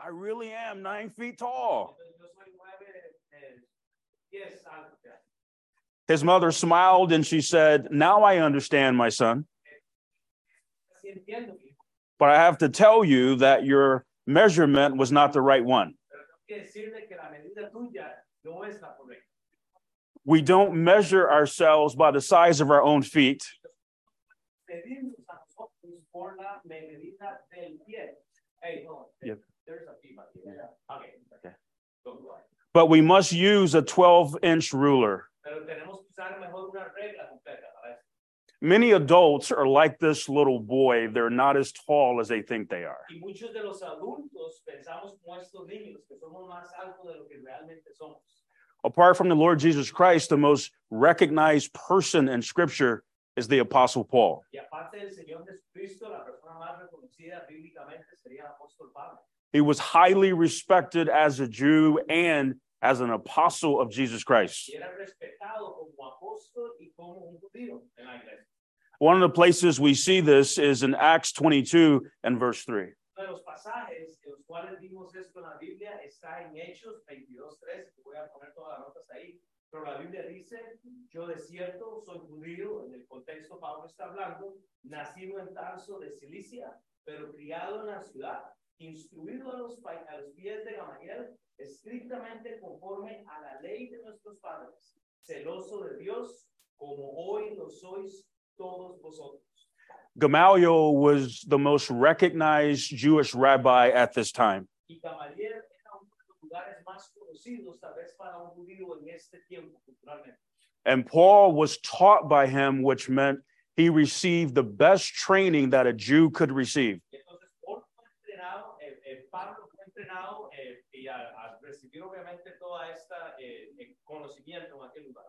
I really am nine feet tall. Entonces, yo soy nueve, diez alto. His mother smiled and she said, Now I understand, my son, Así entiendo, hijo, but I have to tell you that your measurement was not the right one. pero tengo que decirle que la medida tuya no es la correcta. We don't measure ourselves by the size of our own feet. Medirnos a nosotros por la medida del pie. Hey, no, Yep. There's a feedback here. Okay. Okay. Go, go. But we must use a 12 inch ruler. Pero tenemos que usar mejor una regla completa para eso. Many adults are like this little boy. They're not as tall as they think they are. Y muchos de los adultos pensamos como estos niños, que somos más altos de lo que realmente somos. Apart from the Lord Jesus Christ, the most recognized person in scripture is the Apostle Paul. Y aparte del Señor Jesucristo, la persona más reconocida bíblicamente sería el apóstol Pablo. He was highly respected as a Jew and as an apostle of Jesus Christ. Y era respetado como apóstol y como un judío en la iglesia. One of the places we see this is in Acts 22 and verse 3. Uno de los pasajes en los cuales vimos esto en la Biblia está en Hechos 22.13, que voy a poner todas las notas ahí. Pero la Biblia dice, yo de cierto soy judío, en el contexto Pablo está hablando, nacido en Tarso de Cilicia, pero criado en la ciudad, a los, pies de Gamaliel, estrictamente conforme a la ley de nuestros padres, celoso de Dios, como hoy lo sois todos vosotros. Gamaliel was the most recognized Jewish rabbi at this time. Y Gamaliel era uno de los lugares más conocidos, tal vez para un judío en este tiempo culturalmente. And Paul was taught by him, which meant he received the best training that a Jew could receive. Entrenado eh, y a, a recibir obviamente toda esta eh, eh, conocimiento en aquel lugar.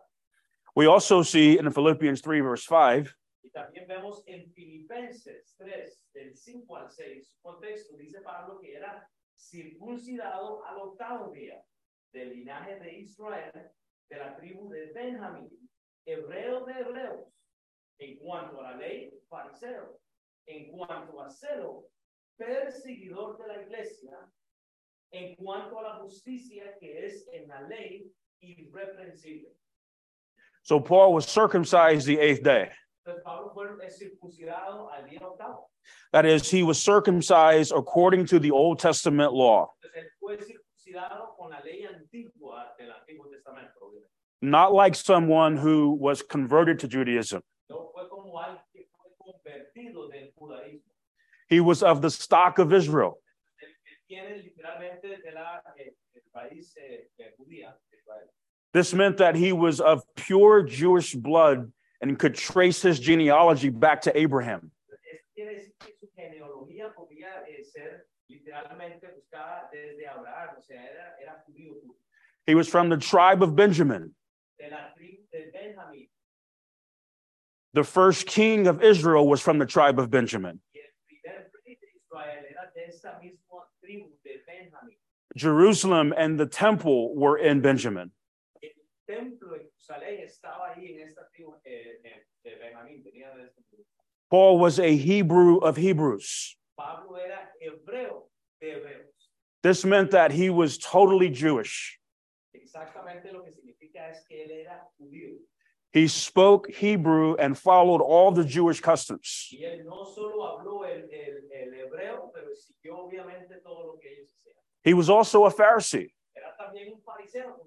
We also see in Philippians 3, verse 5, Y también vemos en Filipenses 3, del 5 al 6, su contexto, dice Pablo que era circuncidado al octavo día del linaje de Israel, de la tribu de Benjamín, hebreo de hebreos, en cuanto a la ley, fariseo, en cuanto a celo, perseguidor de la iglesia, en cuanto a la justicia que es en la ley, irreprensible. so Paul was circumcised the eighth day. Entonces Pablo fue circuncidado al día octavo. That is, he was circumcised according to the Old Testament law, Entonces él fue circuncidado con la ley antigua del Antiguo Testamento. obviamente. not like someone who was converted to Judaism. No fue como alguien que fue convertido del judaísmo. He was of the stock of Israel. Él, él viene literalmente de la, eh, del país eh, eh, judía. de Israel. This meant that he was of pure Jewish blood and could trace his genealogy back to Abraham. Esto quiere decir que su genealogía podía eh, ser literalmente buscada desde Abraham, o sea, era, era judío. He was from the tribe of Benjamin. de la tribu de Benjamín. The first king of Israel was from the tribe of Benjamin. Y el primer rey de Israel era de esta misma. Jerusalem and the temple were in Benjamin. Paul was a Hebrew of Hebrews. This meant that he was totally Jewish. He spoke Hebrew and followed all the Jewish customs. Y él no solo habló el, el hebreo, pero siguió obviamente todo lo que ellos hacían. He was also a Pharisee. Era también un fariseo.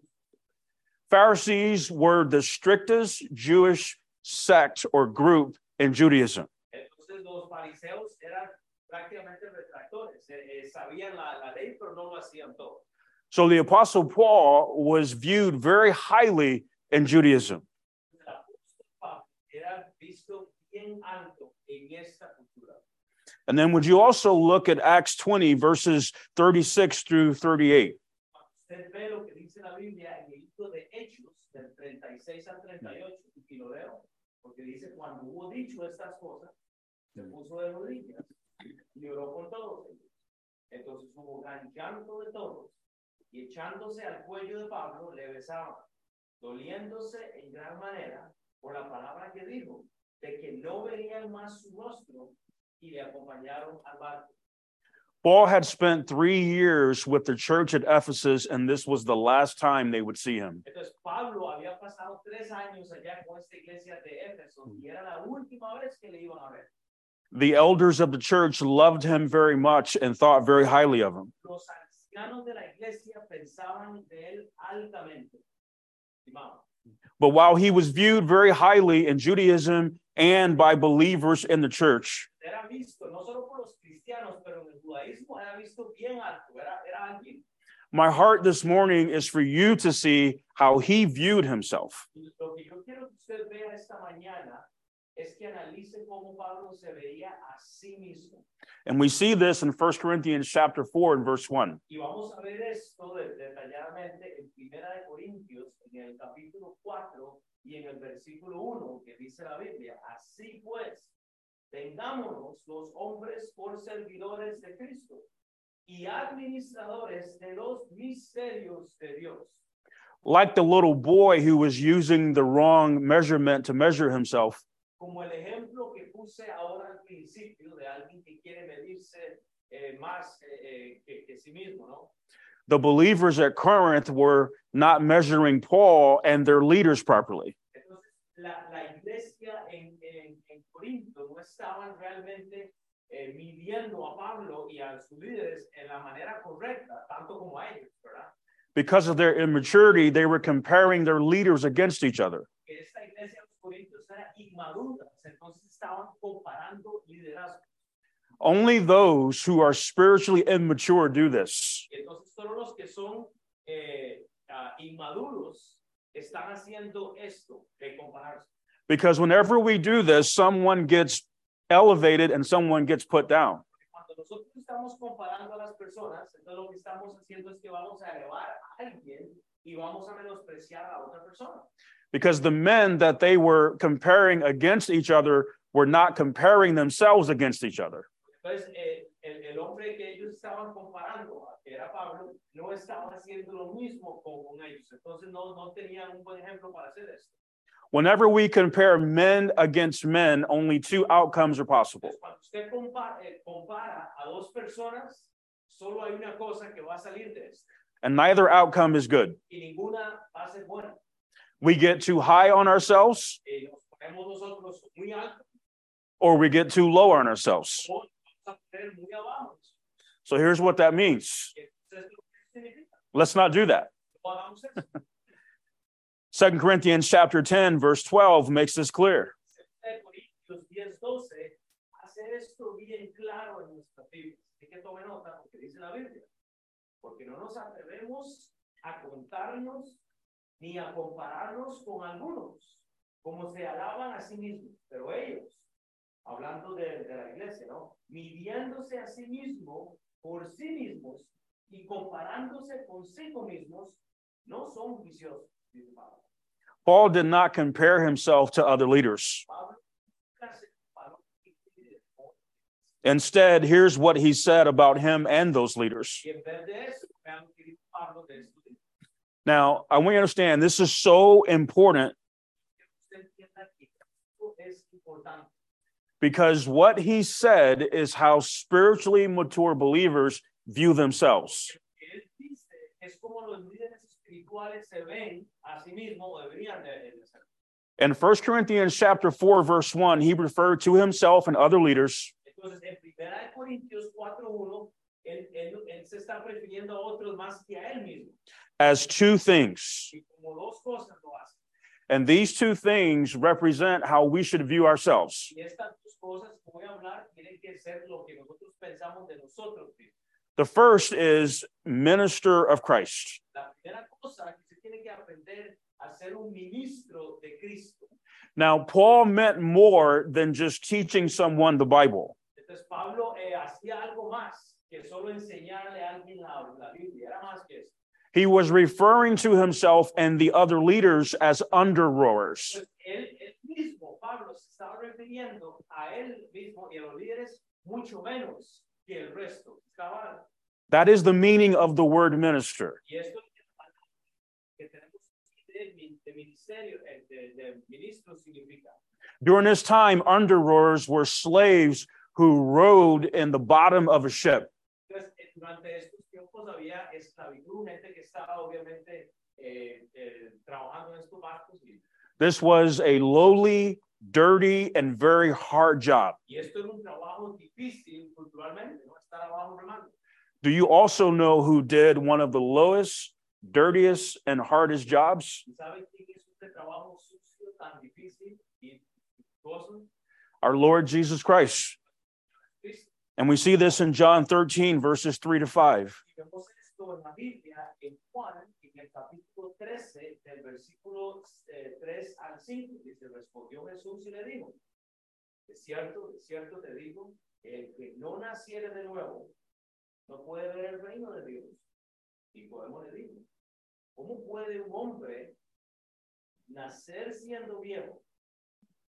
Pharisees were the strictest Jewish sect or group in Judaism. Entonces los fariseos eran prácticamente retractores, eh, eh, sabían la, la ley, pero no lo hacían todo. So the Apostle Paul was viewed very highly in Judaism. And then would you also look at Acts 20, verses 36 through 38? Cuando usted ve lo que dice la Biblia en el libro de Hechos, del 36 al 38, y lo leo, porque dice, cuando hubo dicho estas cosas, se mm. puso de rodillas y oró con todos ellos. Entonces hubo gran llanto de todos, y echándose al cuello de Pablo, le besaban, doliéndose en gran manera por la palabra que dijo, de que no verían más su rostro, y le acompañaron al barco. Paul had spent three years with the church at Ephesus, and this was the last time they would see him. Entonces Pablo había pasado tres años allá con esta iglesia de Éfeso y era la última vez que le iban a ver. The elders of the church loved him very much and thought very highly of him. But while he was viewed very highly in Judaism and by believers in the church, Era visto no solo por los cristianos, pero en el judaísmo era visto bien alto. Era, era alguien. my heart this morning is for you to see how he viewed himself. Y Lo que yo quiero que usted vea esta mañana es que analice cómo Pablo se veía a sí mismo. And we see this in 1 Corinthians chapter 4 and verse 1. Y vamos a ver esto de- detalladamente en Primera de Corintios, en el capítulo 4 y en el versículo 1, que dice la Biblia, así pues, tengámonos los hombres por servidores de Cristo y administradores de los misterios de Dios. Like the little boy who was using the wrong measurement to measure himself, Como el ejemplo que puse ahora al principio de alguien que quiere medirse eh, más eh, eh, que, que sí mismo, ¿no? the believers at Corinth were not measuring Paul and their leaders properly. Entonces, la, la iglesia en, en, en Corinto no estaban realmente eh, midiendo a Pablo y a sus líderes en la manera correcta, tanto como a ellos, ¿verdad? Because of their immaturity, they were comparing their leaders against each other. Esta iglesia de los era inmadura, entonces estaban comparando liderazgo. Only those who are spiritually immature do this. Entonces solo los que son eh, ah, inmaduros están haciendo esto de compararse. Because whenever we do this, someone gets elevated and someone gets put down. Cuando nosotros estamos comparando a las personas, entonces lo que estamos haciendo es que vamos a elevar a alguien y vamos a menospreciar a otra persona. Because the men that they were comparing against each other were not comparing themselves against each other. Entonces, eh, el, el hombre que ellos estaban comparando, que era Pablo, no estaba haciendo lo mismo con, con ellos. Entonces, no, no tenían un buen ejemplo para hacer esto. Whenever we compare men against men, only two outcomes are possible. Cuando usted compa- eh, compara a dos personas, solo hay una cosa que va a salir de esto. And neither outcome is good. Y ninguna va a ser buena. We get too high on ourselves Eh, nos ponemos nosotros muy alto or we get too low on ourselves. o nos vamos a poner muy abajo. So here's what that means. Entonces, ¿lo que significa? Let's not do that. No hagamos eso. Second Corinthians chapter 10 verse 12 makes this clear. Ni a compararnos con algunos, como se alaban a sí mismos. Pero ellos, hablando de, de la iglesia, ¿no? Midiéndose a sí mismo por sí mismos y comparándose consigo mismos, no son juiciosos, dice Pablo. Paul did not compare himself to other leaders. Pablo nunca se comparó con Instead, here's what he said about him and those leaders. Now, I want you to understand this is so important because what he said is how spiritually mature believers view themselves. In 1 Corinthians chapter 4 verse 1, he referred to himself and other leaders Entonces, en Primera de Corintios 4.1, él, él, él se está refiriendo a otros más que a él mismo. as two things. Y como dos cosas lo hace. And these two things represent how we should view ourselves. Y estas dos cosas que voy a hablar tienen que ser lo que nosotros pensamos de nosotros mismos. The first is minister of Christ. La primera cosa que se tiene que aprender a ser un ministro de Cristo. Now, Paul meant more than just teaching someone the Bible. Eh, Entonces Pablo eh, hacía algo más que solo enseñarle a alguien la, la Biblia, era más que eso. He was referring to himself and the other leaders as under rowers. Entonces él, él mismo, Pablo, se estaba refiriendo a él mismo y a los líderes mucho menos que el resto. Cabal. That is the meaning of the word minister. Y esto es la palabra que tenemos de, min- de ministerio, eh, de, de ministro significa. During this time, under rowers were slaves who rowed in the bottom of a ship. Entonces, durante estos tiempos había esclavitud, gente que estaba obviamente eh, eh, trabajando en estos barcos. Y, This was a lowly, dirty, and very hard job. y esto era un trabajo difícil culturalmente, ¿no? Estar abajo remando. Do you also know who did one of the lowest, dirtiest, and hardest jobs? ¿Y saben quién hizo este trabajo sucio, tan difícil y dificultoso? Our Lord Jesus Christ. And we see this in John 13, verses 3 to 5. Y vemos esto en la Biblia, en Juan, en el capítulo 13, del versículo eh, 3 al 5, dice, respondió Jesús y le dijo, de cierto, de cierto te digo, el que no naciere de nuevo, no puede ver el reino de Dios. Y podemos le dijo, ¿cómo puede un hombre nacer siendo viejo?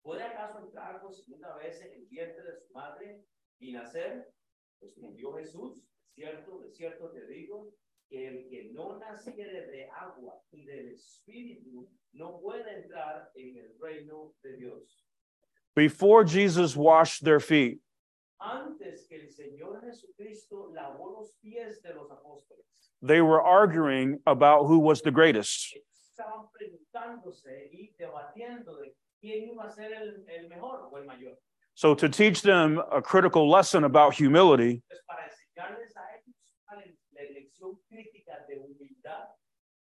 ¿Puede acaso entrar por segunda vez en el vientre de su madre y nacer? Jesús, cierto, de cierto te digo, que el que no naciere de agua y del Espíritu no puede entrar en el reino de Dios. Before Jesus washed their feet, Antes que el Señor Jesucristo lavó los pies de los apóstoles, they were arguing about who was the greatest. estaban preguntándose y debatiendo de quién iba a ser el, el mejor o el mayor. So, to teach them a critical lesson about humility,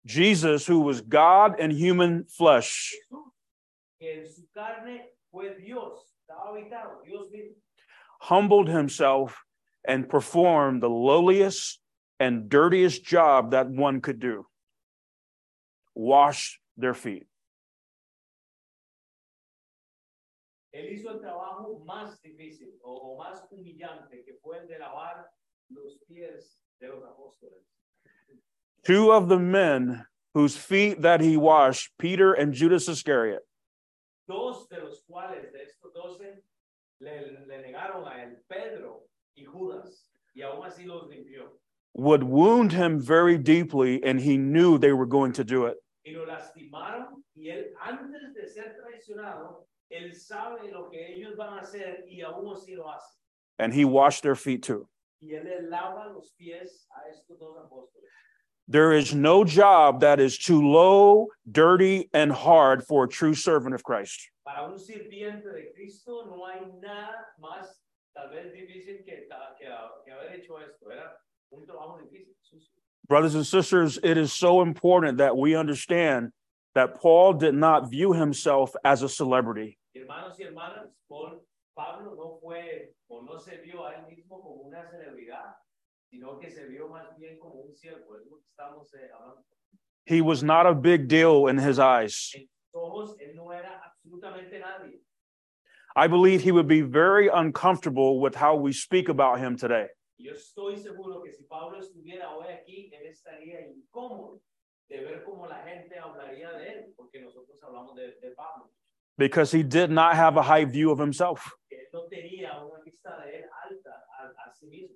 Jesus, who was God in human flesh, humbled himself and performed the lowliest and dirtiest job that one could do wash their feet. Él hizo el más difícil o, o más humillante, que fue el de lavar los pies de los apóstoles. Two of the men whose feet that he washed, Peter and Judas Iscariot, Dos de los cuales de estos doce le, le negaron a él, Pedro y Judas, y aún así los limpió. would wound him very deeply, and he knew they were going to do it. Y lo lastimaron, y él, antes de ser traicionado, él sabe lo que ellos van a hacer y aún así lo hace. And he washed their feet too. Y él le lava los pies a estos dos apóstoles. There is no job that is too low, dirty, and hard for a true servant of Christ. Para un sirviente de Cristo no hay nada más tal vez difícil que, que, ah, que haber hecho esto. Era un trabajo difícil. Brothers and sisters, it is so important that we understand that Paul did not view himself as a celebrity. Hermanos y hermanas, Paul- Pablo no fue o no se vio a él mismo como una celebridad, sino que se vio más bien como un siervo. Es lo que estamos eh, hablando. He was not a big deal in his eyes. En él no era absolutamente nadie. I believe he would be very uncomfortable with how we speak about him today. Yo estoy seguro que si Pablo estuviera hoy aquí, él estaría incómodo de ver cómo la gente hablaría de él, porque nosotros hablamos de, de Pablo. because he did not have a high view of himself. No alta sí.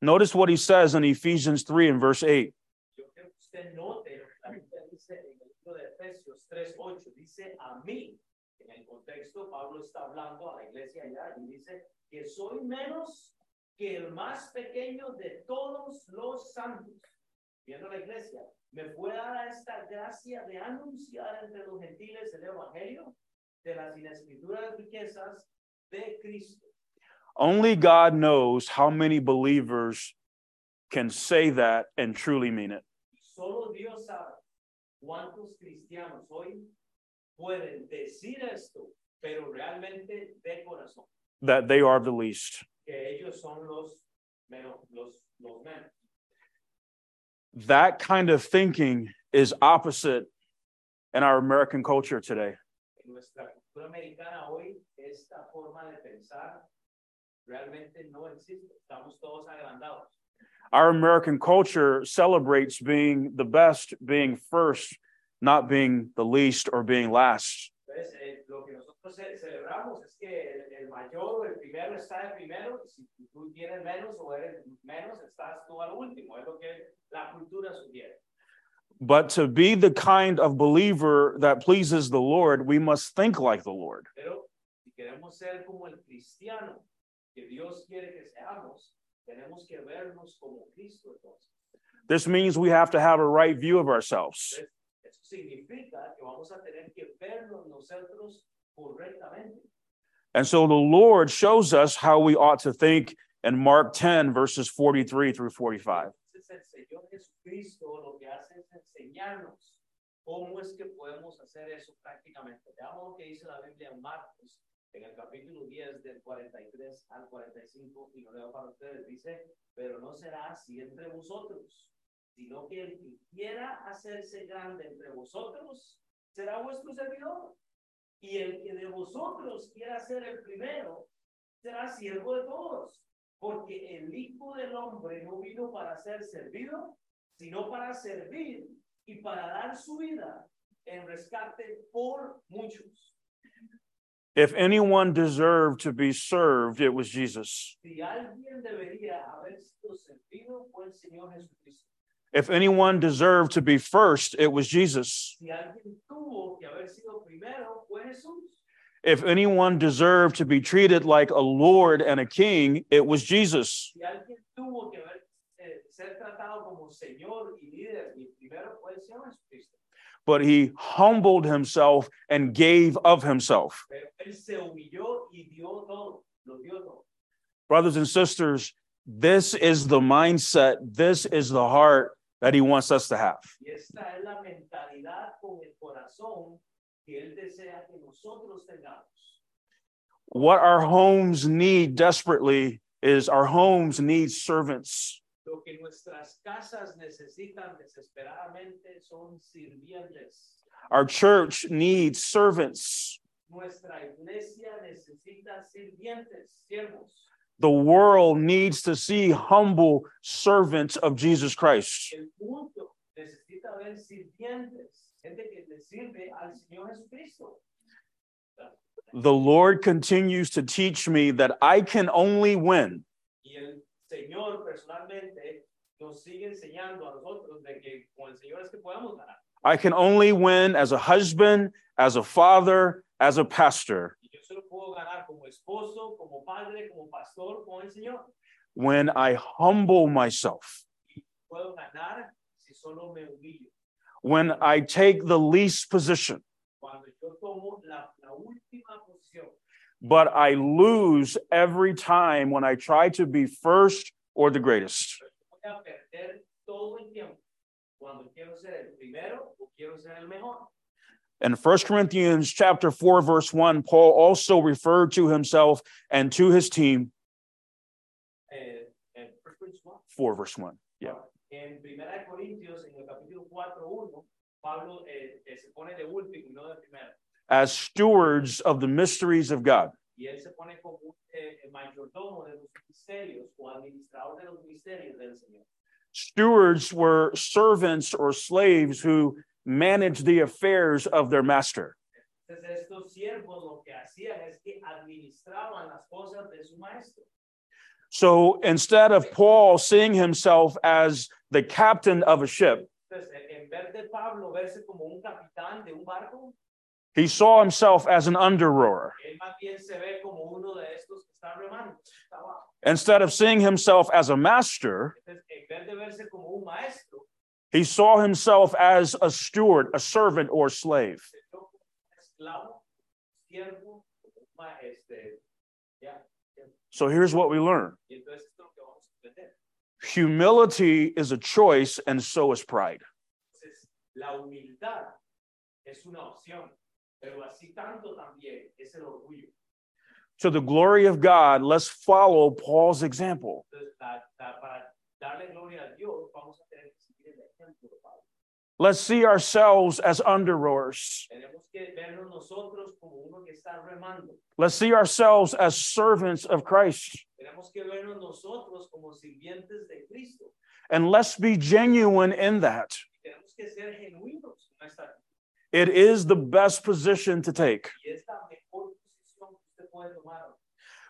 Notice what he says in Ephesians 3 and verse 8. Yo creo note lo que la Biblia dice en el libro de Efesios 3.8, dice a mí. En el contexto, Pablo está hablando a la iglesia allá y dice que soy menos que el más pequeño de todos los santos. Viendo la iglesia, me fue dada esta gracia de anunciar entre los gentiles el evangelio de las inescrituras riquezas de Cristo. Only God knows how many believers can say that and truly mean it. Solo Dios sabe cuántos cristianos hoy pueden decir esto, pero realmente de corazón, that they are the least. que ellos son los menos, los, los menos. That kind of thinking is opposite in our American culture today. En nuestra cultura americana hoy, esta forma de pensar realmente no existe. Estamos todos agrandados. Our American culture celebrates being the best, being first, not being the least or being last. Entonces, eh, lo que ce- celebramos es que el, el mayor el primero está de primero, y si tú tienes menos o eres menos, estás tú al último, es lo que la cultura sugiere. But to be the kind of believer that pleases the Lord, we must think like the Lord. Pero si queremos ser como el cristiano que Dios quiere que seamos, Tenemos que vernos como Cristo entonces. This means we have to have a right view of ourselves. Eso significa que vamos a tener que vernos nosotros. And so the Lord shows us how we ought to think in Mark 10, verses 43 through 45. Entonces el Señor Jesucristo lo que hace es enseñarnos cómo es que podemos hacer eso prácticamente. Veamos lo que dice la Biblia en Marcos, en el capítulo 10 del 43 al 45, y lo leo para ustedes. Dice, pero no será así entre vosotros, sino que el que quiera hacerse grande entre vosotros será vuestro servidor. Y el que de vosotros quiera ser el primero será siervo de todos. Porque el Hijo del Hombre no vino para ser servido, sino para servir y para dar su vida en rescate por muchos. If anyone deserved to be served, it was Jesus. Si alguien debería haber sido servido fue el Señor Jesucristo. If anyone deserved to be first, it was Jesus. Si alguien tuvo que haber sido primero. If anyone deserved to be treated like a Lord and a king, it was Jesus. Si alguien tuvo que haber, eh, ser tratado como Señor y líder, y primero fue el Señor Jesucristo. But he humbled himself and gave of himself. Pero él se humilló y dio todo, lo dio todo. Brothers and sisters, this is the mindset, this is the heart that he wants us to have. Y esta es la mentalidad con el corazón que Él desea que nosotros tengamos. What our homes need desperately is our homes need servants. Lo que nuestras casas necesitan desesperadamente son sirvientes. Our church needs servants. Nuestra iglesia necesita sirvientes, siervos. The world needs to see humble servants of Jesus Christ. El mundo necesita ver sirvientes, gente que le sirve al Señor Jesucristo. The Lord continues to teach me that I can only win Y el Señor personalmente nos sigue enseñando a nosotros de que con el Señor es que podamos ganar. I can only win as a husband, as a father, as a pastor Y yo solo puedo ganar como esposo, como padre, como pastor con el Señor. when I humble myself, when I take the least position, yo tomo la, la but I lose every time when I try to be first or the greatest. Voy a perder todo el tiempo. Cuando quiero ser el primero o quiero ser el mejor. In 1 Corinthians chapter 4 verse 1, Paul also referred to himself and to his team Eh, en 1 Corinthians 1, 4 verse 1. Yeah. En Corintios, en el capítulo 4.1, Pablo eh, eh, se pone de último y no de primero. As stewards of the mysteries of God. Y él se pone como un eh, mayordomo de los misterios o administrador de los misterios del Señor. Stewards were servants or slaves who managed the affairs of their master. Entonces estos siervos lo que hacían es que administraban las cosas de su maestro. So instead of Paul seeing himself as the captain of a ship, he saw himself as an under rower. él más bien se ve como uno de estos que está remando, está abajo. Instead of seeing himself as a master, he saw himself as a steward, a servant, or slave. se vio como un esclavo, siervo, como un ma- este, ya. So here's what we learn Y entonces esto es lo que vamos a aprender. humility is a choice, and so is pride. Entonces, la humildad es una opción, pero así tanto también es el orgullo. To the glory of God, let's follow Paul's example. Let's see ourselves as under rowers. Tenemos que vernos nosotros como uno que está remando. Let's see ourselves as servants of Christ. Que vernos como de And let's be genuine in that. Que ser genuinos en esta It is the best position to take. y es la mejor posición que usted puede tomar.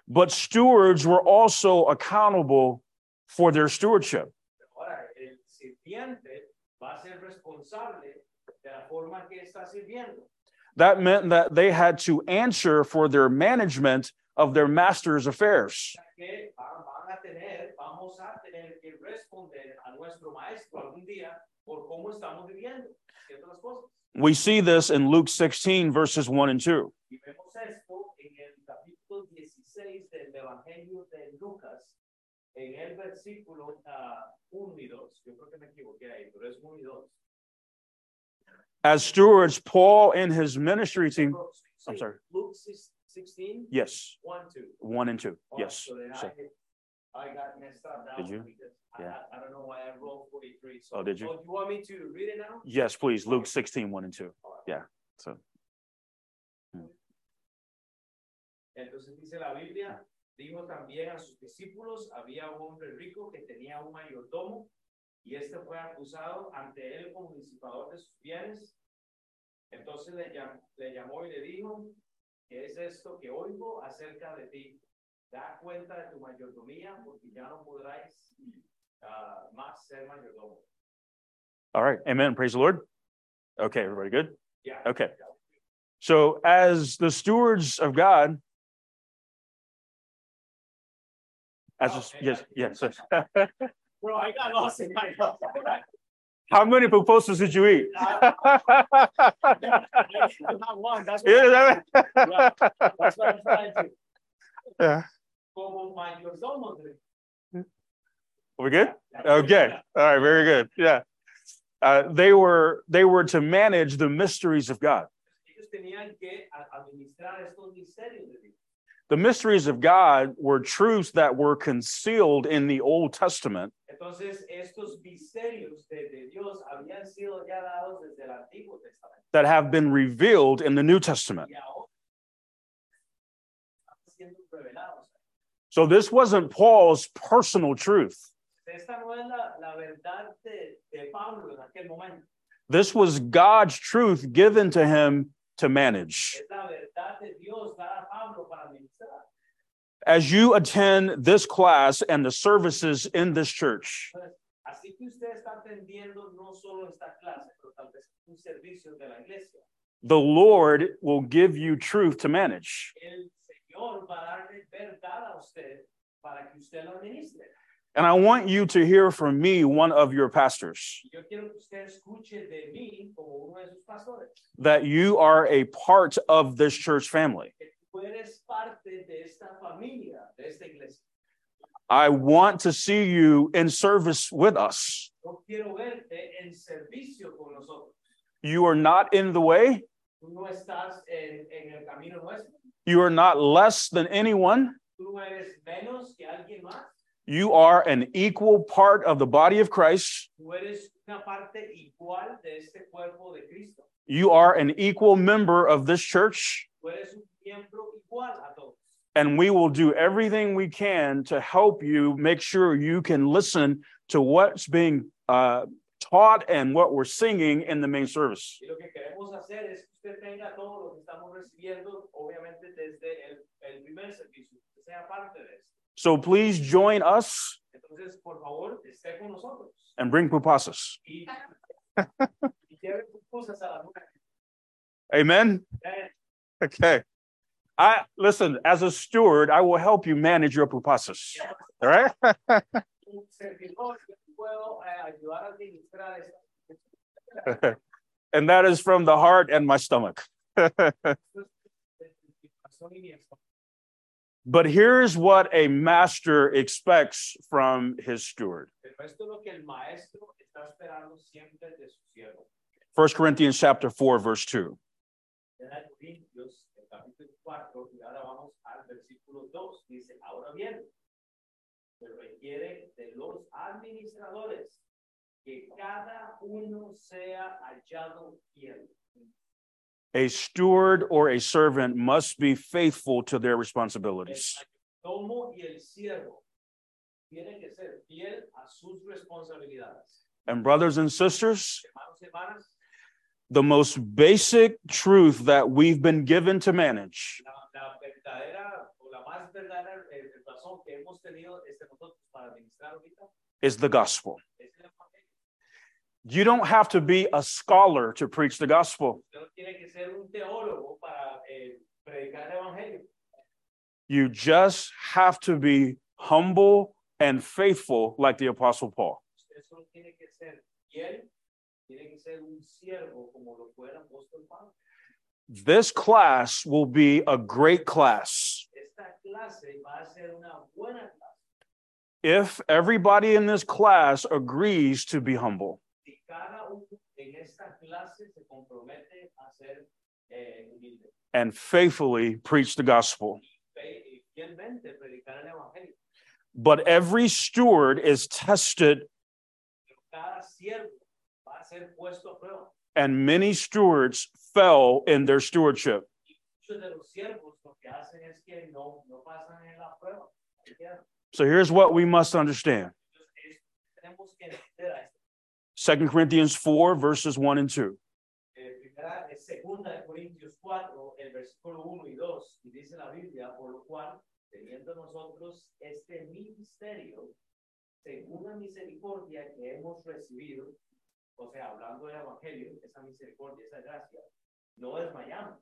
But stewards were also accountable for their stewardship. Ahora, el sirviente va a ser responsable de la forma que está sirviendo. That meant that they had to answer for their management of their master's affairs. que van, van a tener, vamos a tener que responder a nuestro maestro algún día por cómo estamos viviendo ciertas cosas. We see this in Luke 16, verses 1 and 2. Y vemos esto en el capítulo 16 del Evangelio de Lucas, en el versículo ah, 1 y 2. Yo creo que me equivoqué ahí, pero es 1 y 2. As stewards, Paul and his ministry team, I'm sorry. Luke 16, yes, 1, 2. 1 and 2. Oh, Yes. So So- I, I got messed up now. Did you? Yeah. I, I don't know why I rolled forty-three. So- Oh, did you? Oh, you want me to read it now? Yes, please. Luke 16, 1 and 2. Yeah. So, Entonces dice la Biblia, dijo también a sus discípulos, había un hombre rico que tenía un mayordomo y este fue acusado ante él como disipador de sus bienes. Entonces le, llam- le llamó y le dijo, ¿qué es esto que oigo acerca de ti? Da cuenta de tu mayordomía porque ya no podráis ah, más ser mayordomo. all right. Amen. Praise the Lord. Okay, everybody good? Ya. Okay. So, as the stewards of God, as a, Okay, yes, yes. yes. Bro, I got lost in my thoughts. How many proposals did you eat? Not one, that's what- Yeah, that's what I'm trying to. Yeah. We good? Okay. All right. Very good. Yeah. Uh, they were they were to manage the mysteries of God. The mysteries of God were truths that were concealed in the Old Testament Entonces, de, de Dios habían sido ya dados desde el Antiguo Testamento. that have been revealed in the New Testament. Y ahora están siendo revelados. So this wasn't Paul's personal truth. Esta no es la, la verdad de, de Pablo en aquel momento. This was God's truth given to him to manage. Es la verdad de Dios dada a Pablo para administrar. As you attend this class and the services in this church, Entonces, así que usted está atendiendo no solo esta clase, pero tal vez un servicio de la iglesia. the Lord will give you truth to manage. El Señor va a darle verdad a usted para que usted lo administre. And I want you to hear from me, one of your pastors, Y Yo quiero que usted escuche de mí como uno de sus pastores, that you are a part of this church family. Que tú eres parte de esta familia, de esta iglesia. I want to see you in service with us. Yo quiero verte en servicio con nosotros. You are not in the way, Tú no estás en, en el camino nuestro. you are not less than anyone. Tú eres menos que alguien más. You are an equal part of the body of Christ. Tú eres una parte igual de este cuerpo de Cristo. You are an equal member of this church. Tú eres un miembro igual a todos. And we will do everything we can to help you make sure you can listen to what's being uh, taught and what we're singing in the main service. Y lo que queremos hacer es que usted tenga todo lo que estamos recibiendo, obviamente desde el, el primer servicio, que sea parte de esto. So please join us Entonces, por favor, esté con nosotros and bring pupusas. y, y lleve tus cosas a la luna. Amen. Okay. I listen, as a steward, I will help you manage your pupusas. All right. And that is from the heart and my stomach. But here's what a master expects from his steward. Pero esto es lo que el maestro está esperando siempre de su siervo. 1 Corinthians chapter 4, verse 2. En el Corintios, el capítulo 4, y ahora vamos al versículo 2, dice, ahora bien, se requiere de los administradores que cada uno sea hallado fiel. A steward or a servant must be faithful to their responsibilities. mayordomo y el siervo tienen que ser fiel a sus responsabilidades. And brothers and sisters, Hermanos hermanas, the most basic truth that we've been given to manage la, la verdadera o la más verdadera eh, razón que hemos tenido este nosotros para administrar ahorita is the gospel. es el evangelio. You don't have to be a scholar to preach the gospel. Usted no tiene que ser un teólogo para eh, predicar el evangelio. You just have to be humble and faithful like the Apostle Paul. Usted solo tiene que ser fiel, tiene que ser un siervo como lo fue el apóstol Pablo. This class will be a great class Esta clase va a ser una buena clase. if everybody in this class agrees to be humble. Si cada uno en esta clase se compromete a ser eh, and faithfully preach the gospel. fe- y fielmente predicar el evangelio. But every steward is tested, ser puesto a prueba. and many stewards fell in their stewardship. Muchos de los siervos lo que hacen es que no, no pasan en la prueba. So here's what we must understand Entonces, es- tenemos que entender a esto. 2 Corinthians 4, verses 1 and 2. Eh, primera, es segunda de Corintios 4, el versículo 1 y 2, y dice la Biblia, por lo cual, teniendo nosotros este ministerio, según la misericordia que hemos recibido, o sea, hablando del Evangelio, esa misericordia, esa gracia, no desmayamos.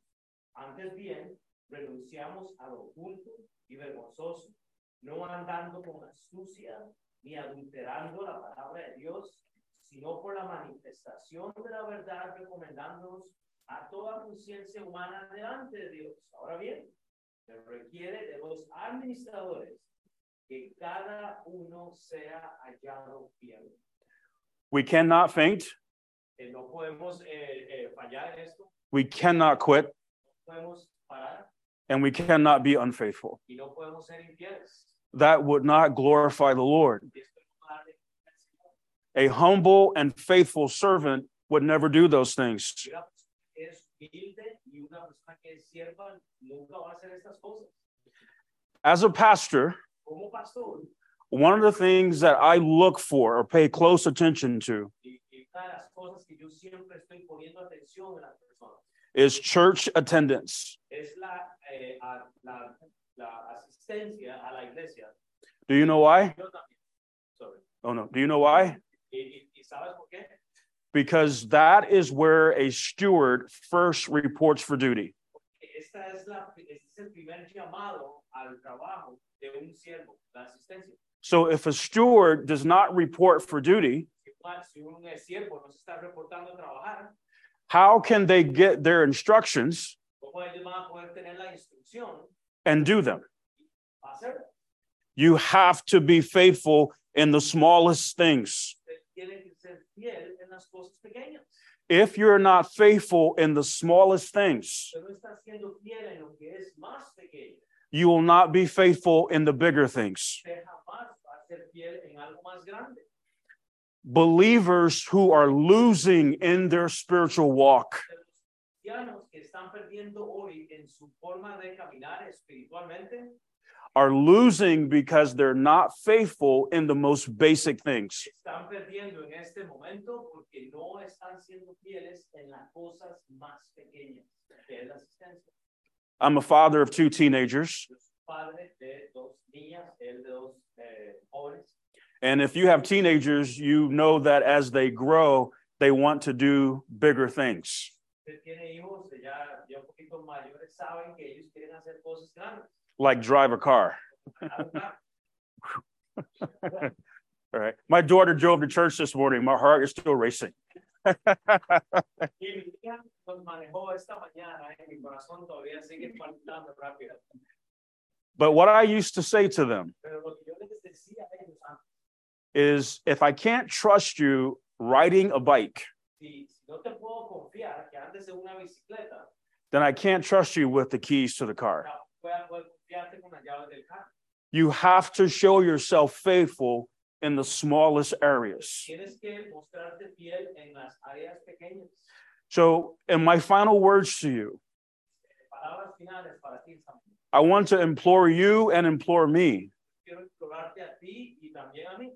Antes bien, renunciamos a lo oculto y vergonzoso, no andando con astucia ni adulterando la palabra de Dios, sino por la manifestación de la verdad, recomendándonos a toda conciencia humana delante de Dios. Ahora bien, se requiere de los administradores que cada uno sea hallado fiel. We cannot faint, Eh, no podemos eh, eh, fallar en esto, we cannot quit, no and we cannot be unfaithful. y no podemos ser infieles. That would not glorify the Lord. Y esto no va a darle gloria al Señor. A humble and faithful servant would never do those things. Y una persona que es humilde y una persona que es sierva nunca va a hacer estas cosas. As a pastor, one of the things that I look for or pay close attention to is church attendance. Do you know why? Sorry. Oh no. Do you know why? Because that is where a steward first reports for duty. Esta es la, este es el primer llamado al trabajo de un siervo, la asistencia. So if a steward does not report for duty, Si un- Si un siervo no se está reportando a trabajar, how can they get their instructions ¿cómo ellos van a poder tener la instrucción and do them? You have to be faithful in the smallest things. Usted tiene que ser fiel en las cosas pequeñas. If you're not faithful in the smallest things, You will not be faithful in the bigger things. Believers who are losing in their spiritual walk are losing because they're not faithful in the most basic things. I'm a father of two teenagers. And if you have teenagers, you know that as they grow, they want to do bigger things. Like drive a car. All right. My daughter drove to church this morning. My heart is still racing. Y nos manejó esta mañana y mi corazón todavía sigue palpitando rápido. But what I used to say to them Pero lo que yo les decía a ellos antes, is if I can't trust you riding a bike, si, si no te puedo confiar que andes en una bicicleta, then I can't trust you with the keys to the car. no voy a poder confiarte con las llaves del carro. You have to show yourself faithful in the smallest areas. Tienes que mostrarte fiel en las áreas pequeñas. So, in my final words to you, Palabras finales para ti, Samuel. I want to implore you and implore me Quiero implorarte a ti y también a mí.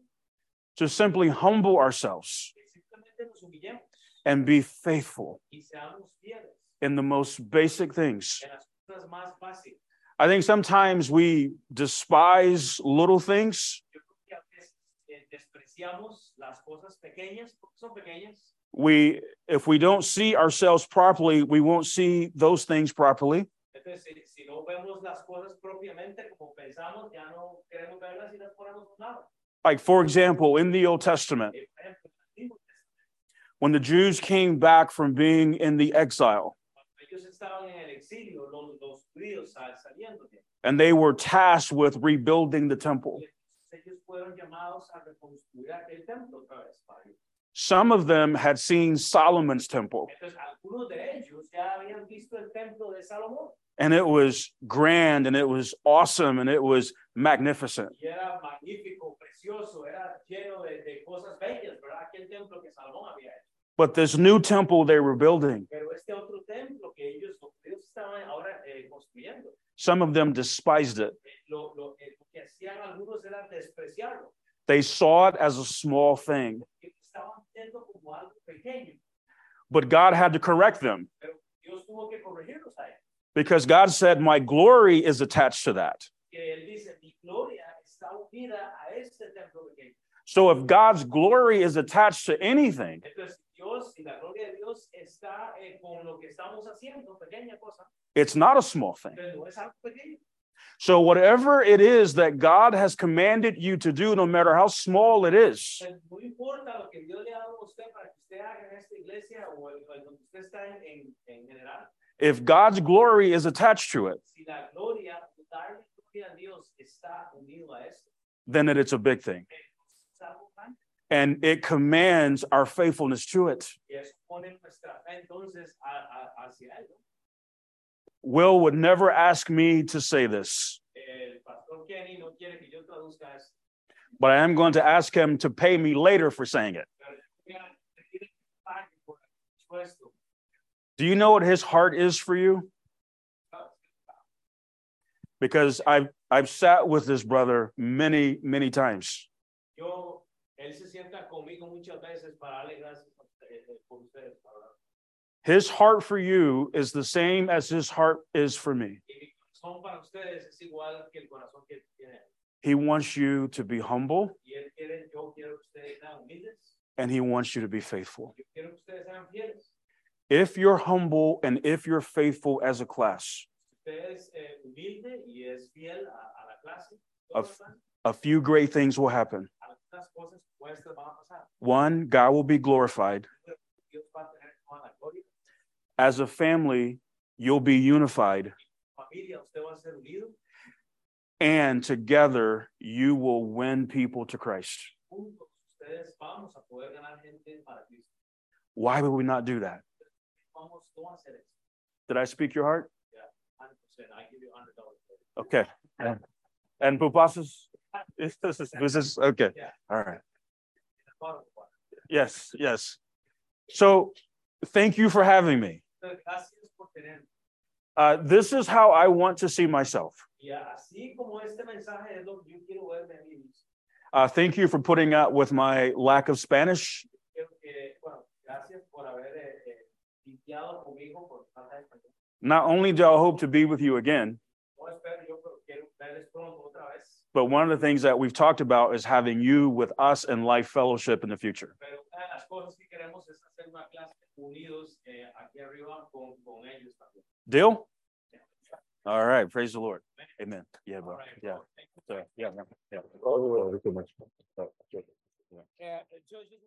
to simply humble ourselves Que simplemente nos humillemos and be faithful y seamos fieles in the most basic things. en las cosas más fáciles. I think sometimes we despise little things. Yo creo que a veces eh, despreciamos las cosas pequeñas porque son pequeñas. We, if we don't see ourselves properly, we won't see those things properly. Entonces, si, si no no vemos las cosas propiamente como pensamos, ya no queremos verlas y las ponemos a lado. Like, for example, in the Old Testament, por ejemplo, en el Antiguo Testamento, when the Jews came back from being in the exile cuando ellos estaban en el exilio, los, los judíos sal- saliendo de and they were tasked with rebuilding the temple, Y entonces ellos fueron llamados a reconstruir aquel templo otra vez some of them had seen Solomon's temple Entonces, algunos de ellos ya habían visto el templo de Salomón and it was grand and it was awesome and it was magnificent. y era magnífico, precioso, era lleno de, de cosas bellas, ¿verdad? Aquel templo que Salomón había hecho. But this new temple they were building, Pero este otro templo que ellos, los estaban ahora eh, construyendo, some of them despised it. eh, lo, lo, eh, lo que hacían algunos era despreciarlo. They saw it as a small thing, que estaban viendo como algo pequeño, but God had to correct them pero Dios tuvo que corregirlos a ellos. because God said, My glory is attached to that. Que él dice, mi gloria está unida a este templo pequeño. So if God's glory is attached to anything, Entonces, Dios y la gloria de Dios está eh, con lo que estamos haciendo, pequeña cosa, it's not a small thing. So, whatever it is that God has commanded you to do, no matter how small it is, if God's glory is attached to it, si la gloria, darle gloria a Dios está unido a esto, then it, it's a big thing. es algo grande. And it commands our faithfulness to it. Will would never ask me to say this, El pastor Kenny no quiere que yo traduzca esto. but I am going to ask him to pay me later for saying it. pero yo voy a pedir que pague por el impuesto. Do you know what his heart is for you? Because I've I've sat with this brother many, many times. His heart for you is the same as his heart is for me. Y mi corazón para ustedes es igual que el corazón que tiene él. He wants you to be humble Y él quiere, yo quiero que ustedes sean humildes. and he wants you to be faithful. Yo quiero que ustedes sean fieles. If you're humble and if you're faithful as a class, Si usted es eh, humilde y es fiel a, a la clase, Of- todas a few great things will happen. algunas cosas nuestras van a pasar. One, God will be glorified. As a family, you'll be unified. And together, you will win people to Christ. Why would we not do that? Did I speak your heart? 100%. I give you $100. Okay. And, Pupusas? Is this, is okay. All right. Yes, yes. So thank you for having me. Entonces, gracias por tener. Uh, this is how I want to see myself. Y así como este mensaje es lo que yo quiero ver de mí mismo. Uh, thank you for putting up with my lack of Spanish. Quiero que, bueno, gracias por haber eh, eh, limpiado conmigo por falta de español. Not only do I hope to be with you again, No espero yo, pero quiero verles pronto otra vez. but one of the things that we've talked about is having you with us in life fellowship in the future. Pero una de las cosas que queremos es hacer una clase unidos eh, aquí arriba con, con ellos también. Deal? All right. Praise the Lord. Amen. Yeah, bro. All right, Yeah. well, thank you. So, yeah, yeah. Eh, yo- yo-